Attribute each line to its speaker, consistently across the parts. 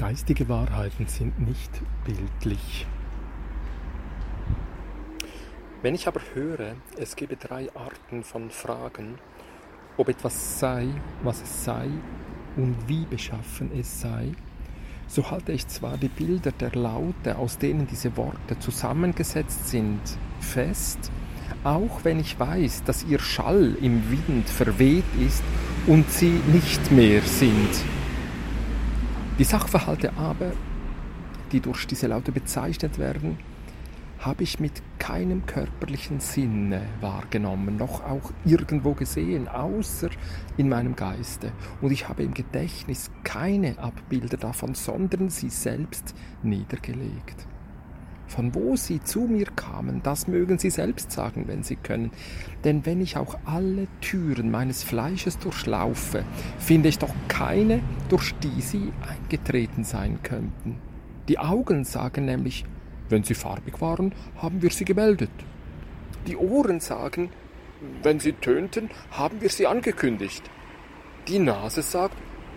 Speaker 1: Geistige Wahrheiten sind nicht bildlich. Wenn ich aber höre, es gebe drei Arten von Fragen, ob etwas sei, was es sei und wie beschaffen es sei, so halte ich zwar die Bilder der Laute, aus denen diese Worte zusammengesetzt sind, fest, auch wenn ich weiß, dass ihr Schall im Wind verweht ist und sie nicht mehr sind. Die Sachverhalte aber, die durch diese Laute bezeichnet werden, habe ich mit keinem körperlichen Sinne wahrgenommen, noch auch irgendwo gesehen, außer in meinem Geiste. Und ich habe im Gedächtnis keine Abbilder davon, sondern sie selbst niedergelegt. Von wo sie zu mir kamen, das mögen sie selbst sagen, wenn sie können. Denn wenn ich auch alle Türen meines Fleisches durchlaufe, finde ich doch keine, durch die sie eingetreten sein könnten. Die Augen sagen nämlich, wenn sie farbig waren, haben wir sie gemeldet. Die Ohren sagen, wenn sie tönten, haben wir sie angekündigt. Die Nase sagt,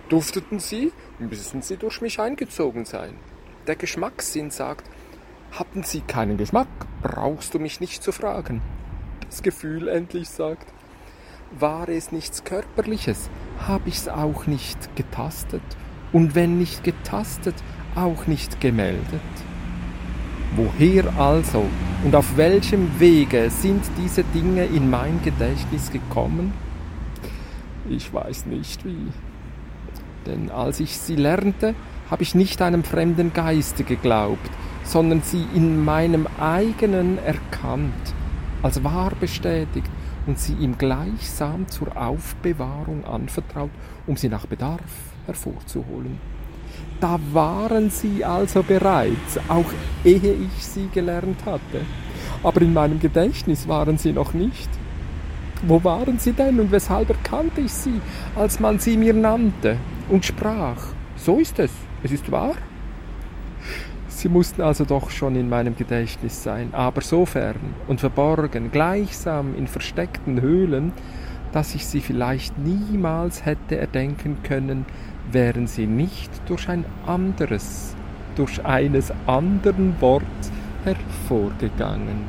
Speaker 1: dufteten sie, müssen sie durch mich eingezogen sein. Der Geschmackssinn sagt, hatten Sie keinen Geschmack, brauchst du mich nicht zu fragen. Das Gefühl endlich sagt, war es nichts Körperliches, hab ich's auch nicht getastet und wenn nicht getastet, auch nicht gemeldet. Woher also und auf welchem Wege sind diese Dinge in mein Gedächtnis gekommen? Ich weiß nicht wie. Denn als ich sie lernte, habe ich nicht einem fremden Geiste geglaubt, sondern sie in meinem eigenen erkannt, als wahr bestätigt und sie ihm gleichsam zur Aufbewahrung anvertraut, um sie nach Bedarf hervorzuholen. Da waren sie also bereits, auch ehe ich sie gelernt hatte. Aber in meinem Gedächtnis waren sie noch nicht. Wo waren sie denn und weshalb erkannte ich sie, als man sie mir nannte und sprach? So ist es, es ist wahr. Sie mussten also doch schon in meinem Gedächtnis sein, aber so fern und verborgen, gleichsam in versteckten Höhlen, dass ich sie vielleicht niemals hätte erdenken können, wären sie nicht durch ein anderes, durch eines anderen Wort hervorgegangen.